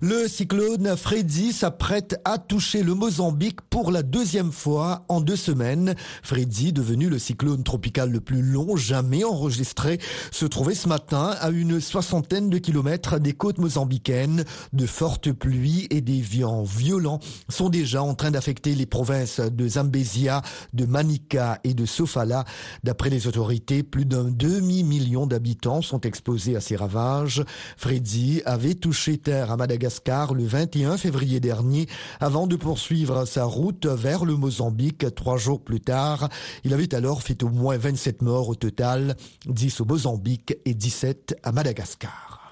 Le cyclone Freddy s'apprête à toucher le Mozambique pour la deuxième fois en deux semaines. Freddy, devenu le cyclone tropical le plus long jamais enregistré, se trouvait ce matin à une soixantaine de kilomètres des côtes mozambicaines. De fortes pluies et des vents violents sont déjà en train d'affecter les provinces de Zambésia, de Manica et de Sofala. D'après les autorités, plus d'un demi-million d'habitants sont exposés à ces ravages. Freddy avait touché terre à Madagascar le 21 février dernier avant de poursuivre sa route vers le Mozambique trois jours plus tard. Il avait alors fait au moins 27 morts au total, 10 au Mozambique et 17 à Madagascar.